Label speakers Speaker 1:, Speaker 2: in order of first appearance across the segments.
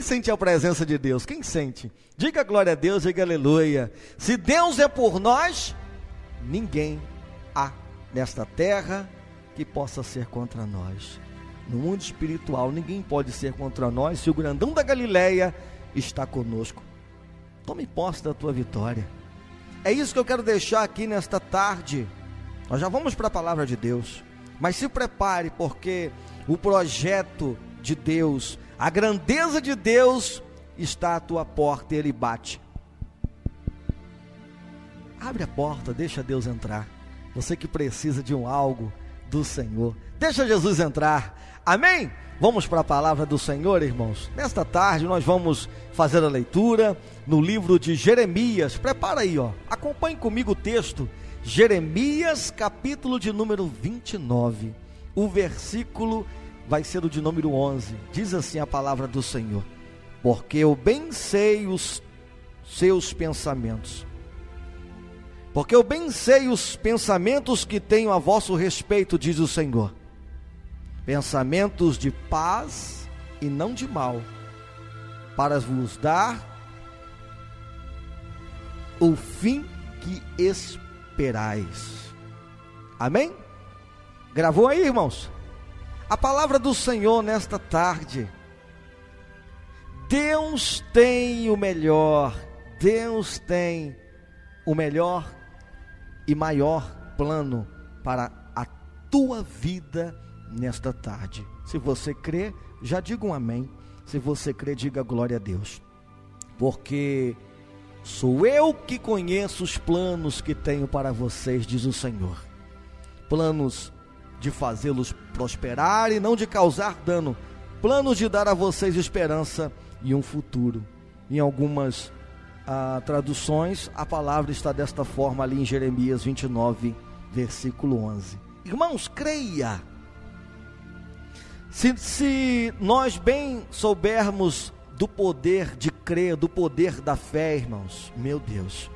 Speaker 1: Quem sente a presença de Deus? Quem sente? Diga glória a Deus, diga aleluia. Se Deus é por nós, ninguém há nesta terra que possa ser contra nós. No mundo espiritual, ninguém pode ser contra nós se o grandão da Galileia está conosco. Tome posse da tua vitória. É isso que eu quero deixar aqui nesta tarde. Nós já vamos para a palavra de Deus. Mas se prepare, porque o projeto de Deus, a grandeza de Deus está à tua porta e ele bate. Abre a porta, deixa Deus entrar. Você que precisa de um algo do Senhor, deixa Jesus entrar. Amém? Vamos para a palavra do Senhor, irmãos. Nesta tarde nós vamos fazer a leitura no livro de Jeremias. Prepara aí, ó. Acompanhe comigo o texto. Jeremias, capítulo de número 29. O versículo vai ser o de número 11. Diz assim a palavra do Senhor: Porque eu bem sei os seus pensamentos. Porque eu bem sei os pensamentos que tenho a vosso respeito, diz o Senhor pensamentos de paz e não de mal, para vos dar o fim que esperais. Amém? Gravou aí, irmãos? A palavra do Senhor nesta tarde. Deus tem o melhor, Deus tem o melhor e maior plano para a tua vida nesta tarde. Se você crê, já diga um amém. Se você crê, diga glória a Deus. Porque sou eu que conheço os planos que tenho para vocês, diz o Senhor. Planos de fazê-los prosperar e não de causar dano. Planos de dar a vocês esperança e um futuro. Em algumas ah, traduções, a palavra está desta forma ali em Jeremias 29, versículo 11. Irmãos, creia se, se nós bem soubermos do poder de crer, do poder da fé, irmãos, meu Deus,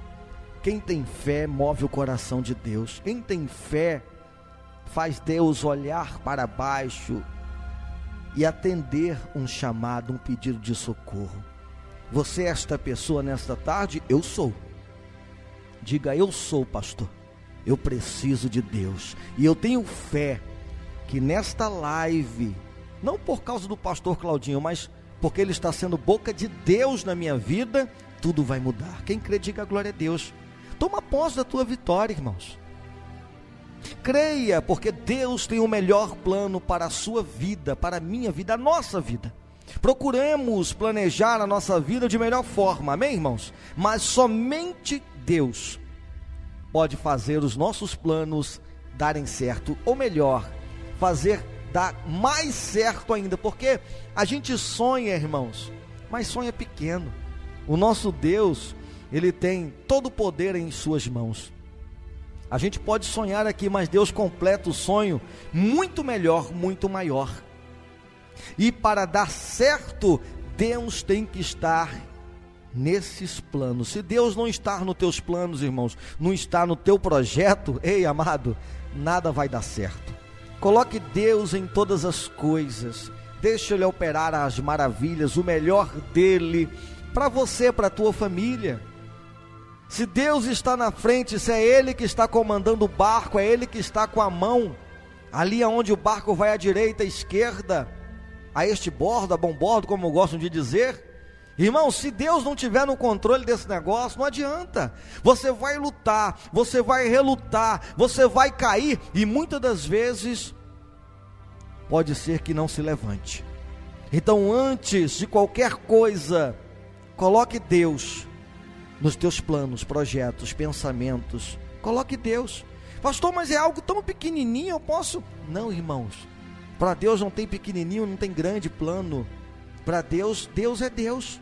Speaker 1: quem tem fé move o coração de Deus, quem tem fé faz Deus olhar para baixo e atender um chamado, um pedido de socorro. Você é esta pessoa nesta tarde? Eu sou. Diga, eu sou, pastor. Eu preciso de Deus. E eu tenho fé que nesta live não por causa do pastor Claudinho, mas porque ele está sendo boca de Deus na minha vida, tudo vai mudar. Quem crê, diga glória a Deus. Toma posse da tua vitória, irmãos. Creia, porque Deus tem o melhor plano para a sua vida, para a minha vida, a nossa vida. Procuremos planejar a nossa vida de melhor forma, amém, irmãos? Mas somente Deus pode fazer os nossos planos darem certo, ou melhor, fazer dá mais certo ainda, porque a gente sonha, irmãos, mas sonha pequeno. O nosso Deus, ele tem todo o poder em suas mãos. A gente pode sonhar aqui, mas Deus completa o sonho muito melhor, muito maior. E para dar certo, Deus tem que estar nesses planos. Se Deus não estar nos teus planos, irmãos, não está no teu projeto, ei, amado, nada vai dar certo. Coloque Deus em todas as coisas. Deixe Ele operar as maravilhas, o melhor dele, para você, para a tua família. Se Deus está na frente, se é Ele que está comandando o barco, é Ele que está com a mão, ali aonde o barco vai à direita, à esquerda, a este bordo, a bom bordo, como gostam de dizer, Irmão, se Deus não tiver no controle desse negócio, não adianta. Você vai lutar, você vai relutar, você vai cair e muitas das vezes pode ser que não se levante. Então, antes de qualquer coisa, coloque Deus nos teus planos, projetos, pensamentos. Coloque Deus. Pastor, mas é algo tão pequenininho, eu posso? Não, irmãos. Para Deus não tem pequenininho, não tem grande plano. Para Deus, Deus é Deus.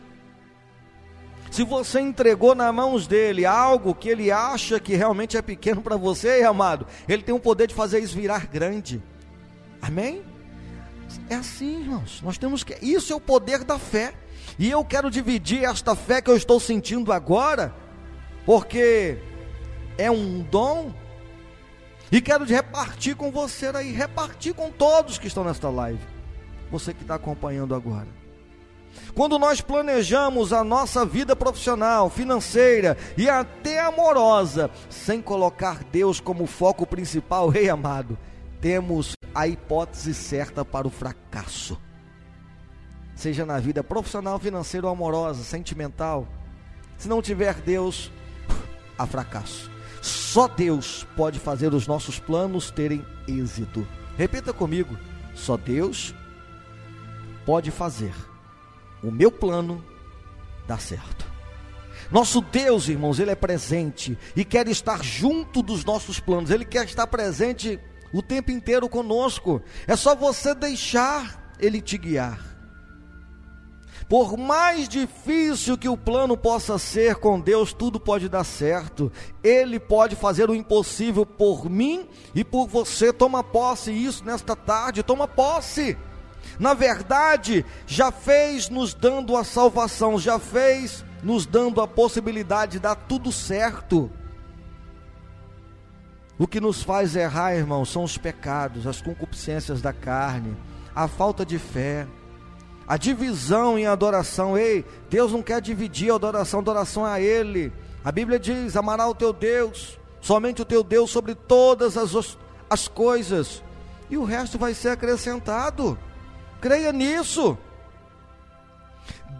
Speaker 1: Se você entregou na mãos dele algo que ele acha que realmente é pequeno para você, amado, ele tem o poder de fazer isso virar grande. Amém? É assim, irmãos. Nós temos que. Isso é o poder da fé. E eu quero dividir esta fé que eu estou sentindo agora, porque é um dom. E quero repartir com você aí, repartir com todos que estão nesta live. Você que está acompanhando agora. Quando nós planejamos a nossa vida profissional, financeira e até amorosa, sem colocar Deus como foco principal, rei amado, temos a hipótese certa para o fracasso. Seja na vida profissional, financeira ou amorosa, sentimental. Se não tiver Deus, há fracasso. Só Deus pode fazer os nossos planos terem êxito. Repita comigo: só Deus pode fazer o meu plano dar certo. Nosso Deus, irmãos, Ele é presente e quer estar junto dos nossos planos, Ele quer estar presente o tempo inteiro conosco. É só você deixar Ele te guiar. Por mais difícil que o plano possa ser com Deus, tudo pode dar certo. Ele pode fazer o impossível por mim e por você. Toma posse isso nesta tarde, toma posse. Na verdade, já fez nos dando a salvação, já fez nos dando a possibilidade de dar tudo certo. O que nos faz errar, irmão, são os pecados, as concupiscências da carne, a falta de fé, a divisão em adoração. Ei, Deus não quer dividir a adoração, a adoração é a Ele. A Bíblia diz: amará o teu Deus, somente o teu Deus sobre todas as, as coisas, e o resto vai ser acrescentado. Creia nisso.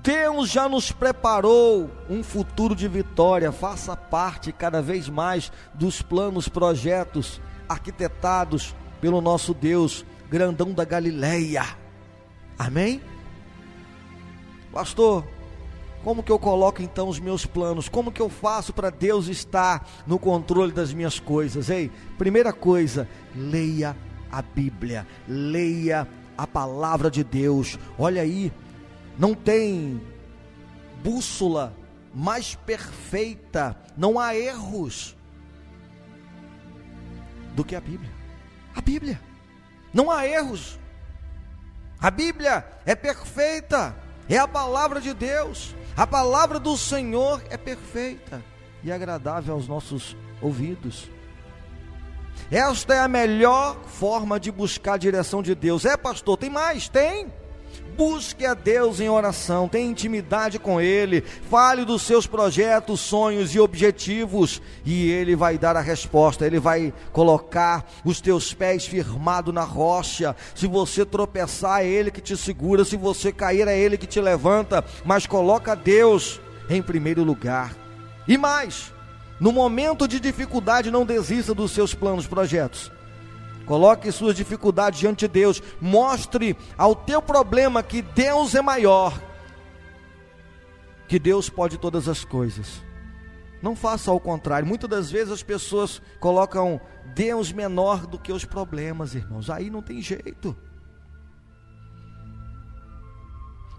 Speaker 1: Deus já nos preparou um futuro de vitória. Faça parte cada vez mais dos planos, projetos arquitetados pelo nosso Deus, grandão da Galileia. Amém? Pastor, como que eu coloco então os meus planos? Como que eu faço para Deus estar no controle das minhas coisas? Ei, primeira coisa, leia a Bíblia, leia a palavra de Deus. Olha aí, não tem bússola mais perfeita, não há erros do que a Bíblia. A Bíblia, não há erros. A Bíblia é perfeita, é a palavra de Deus. A palavra do Senhor é perfeita e agradável aos nossos ouvidos. Esta é a melhor forma de buscar a direção de Deus. É, pastor, tem mais? Tem. Busque a Deus em oração, tenha intimidade com Ele, fale dos seus projetos, sonhos e objetivos, e Ele vai dar a resposta, Ele vai colocar os teus pés firmados na rocha. Se você tropeçar, é Ele que te segura, se você cair, é Ele que te levanta, mas coloca Deus em primeiro lugar. E mais, no momento de dificuldade, não desista dos seus planos, projetos. Coloque suas dificuldades diante de Deus. Mostre ao teu problema que Deus é maior. Que Deus pode todas as coisas. Não faça ao contrário. Muitas das vezes as pessoas colocam Deus menor do que os problemas, irmãos. Aí não tem jeito.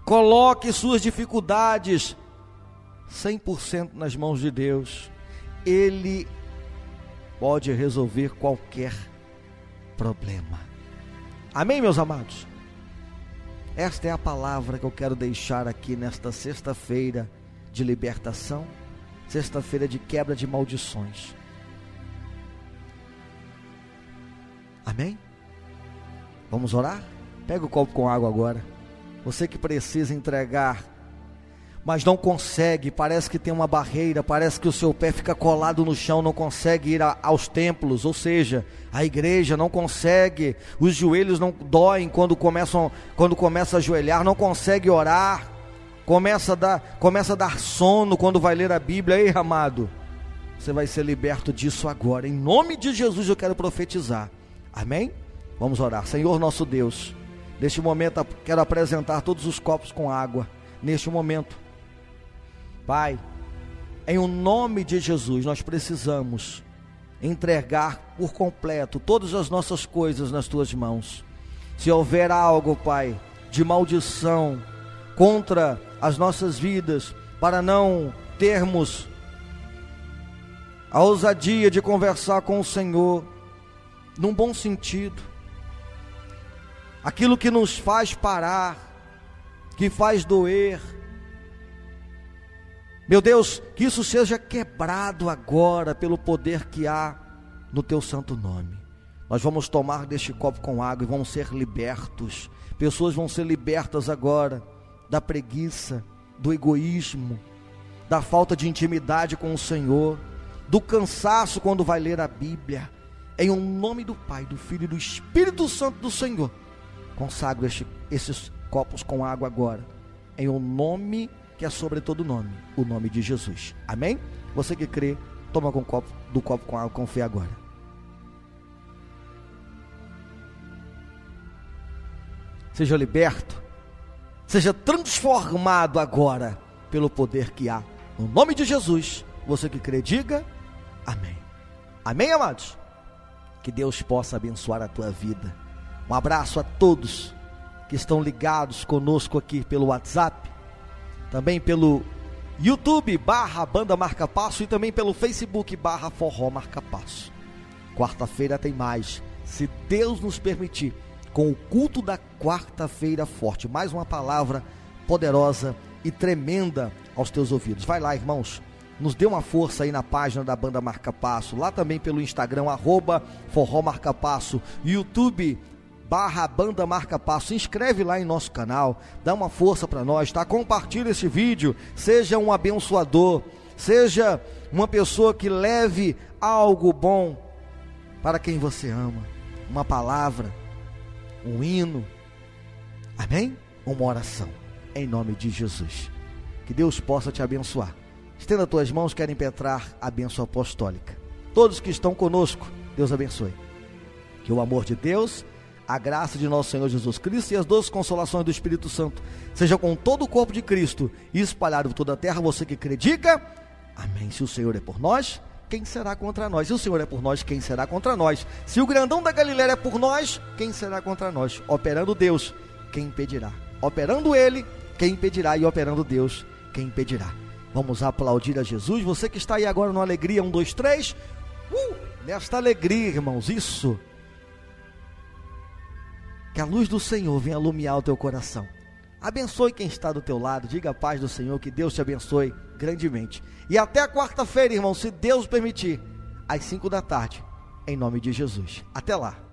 Speaker 1: Coloque suas dificuldades 100% nas mãos de Deus. Ele pode resolver qualquer problema. Amém, meus amados? Esta é a palavra que eu quero deixar aqui nesta sexta-feira de libertação, sexta-feira de quebra de maldições. Amém? Vamos orar? Pega o copo com água agora. Você que precisa entregar mas não consegue, parece que tem uma barreira, parece que o seu pé fica colado no chão, não consegue ir a, aos templos, ou seja, a igreja não consegue, os joelhos não doem quando começam, quando começa a ajoelhar, não consegue orar, começa a dar, começa a dar sono quando vai ler a Bíblia, ei amado, você vai ser liberto disso agora, em nome de Jesus eu quero profetizar, amém? Vamos orar, Senhor nosso Deus, neste momento quero apresentar todos os copos com água, neste momento, Pai, em o nome de Jesus, nós precisamos entregar por completo todas as nossas coisas nas tuas mãos. Se houver algo, Pai, de maldição contra as nossas vidas, para não termos a ousadia de conversar com o Senhor, num bom sentido, aquilo que nos faz parar, que faz doer, meu Deus, que isso seja quebrado agora pelo poder que há no teu santo nome. Nós vamos tomar deste copo com água e vamos ser libertos. Pessoas vão ser libertas agora da preguiça, do egoísmo, da falta de intimidade com o Senhor, do cansaço quando vai ler a Bíblia. Em um nome do Pai, do Filho e do Espírito Santo do Senhor, consagro este, esses copos com água agora. Em o um nome que é sobre todo nome, o nome de Jesus. Amém? Você que crê, toma com copo, do copo com água com fé agora. Seja liberto, seja transformado agora pelo poder que há. No nome de Jesus, você que crê, diga amém. Amém, amados? Que Deus possa abençoar a tua vida. Um abraço a todos que estão ligados conosco aqui pelo WhatsApp, também pelo YouTube barra Banda Marca Passo e também pelo Facebook barra Forró Marca Passo. Quarta-feira tem mais, se Deus nos permitir, com o culto da quarta-feira forte. Mais uma palavra poderosa e tremenda aos teus ouvidos. Vai lá, irmãos. Nos dê uma força aí na página da Banda Marca Passo, lá também pelo Instagram, arroba Forró Marca Passo, YouTube, barra Banda Marca Passo. Se inscreve lá em nosso canal, dá uma força para nós, tá? Compartilha esse vídeo, seja um abençoador, seja uma pessoa que leve algo bom para quem você ama, uma palavra, um hino, amém? Uma oração, em nome de Jesus. Que Deus possa te abençoar. Estenda tuas mãos, querem impetrar a bênção apostólica. Todos que estão conosco, Deus abençoe. Que o amor de Deus a graça de nosso Senhor Jesus Cristo e as doces consolações do Espírito Santo seja com todo o corpo de Cristo e espalhado por toda a terra. Você que crê, diga amém. Se o Senhor é por nós, quem será contra nós? Se o Senhor é por nós, quem será contra nós? Se o grandão da Galileia é por nós, quem será contra nós? Operando Deus, quem impedirá? Operando Ele, quem impedirá? E operando Deus, quem impedirá? Vamos aplaudir a Jesus. Você que está aí agora no alegria, um, dois, três. Uh, nesta alegria, irmãos, isso que a luz do Senhor venha iluminar o teu coração. Abençoe quem está do teu lado, diga a paz do Senhor, que Deus te abençoe grandemente. E até quarta-feira, irmão, se Deus permitir, às cinco da tarde, em nome de Jesus. Até lá.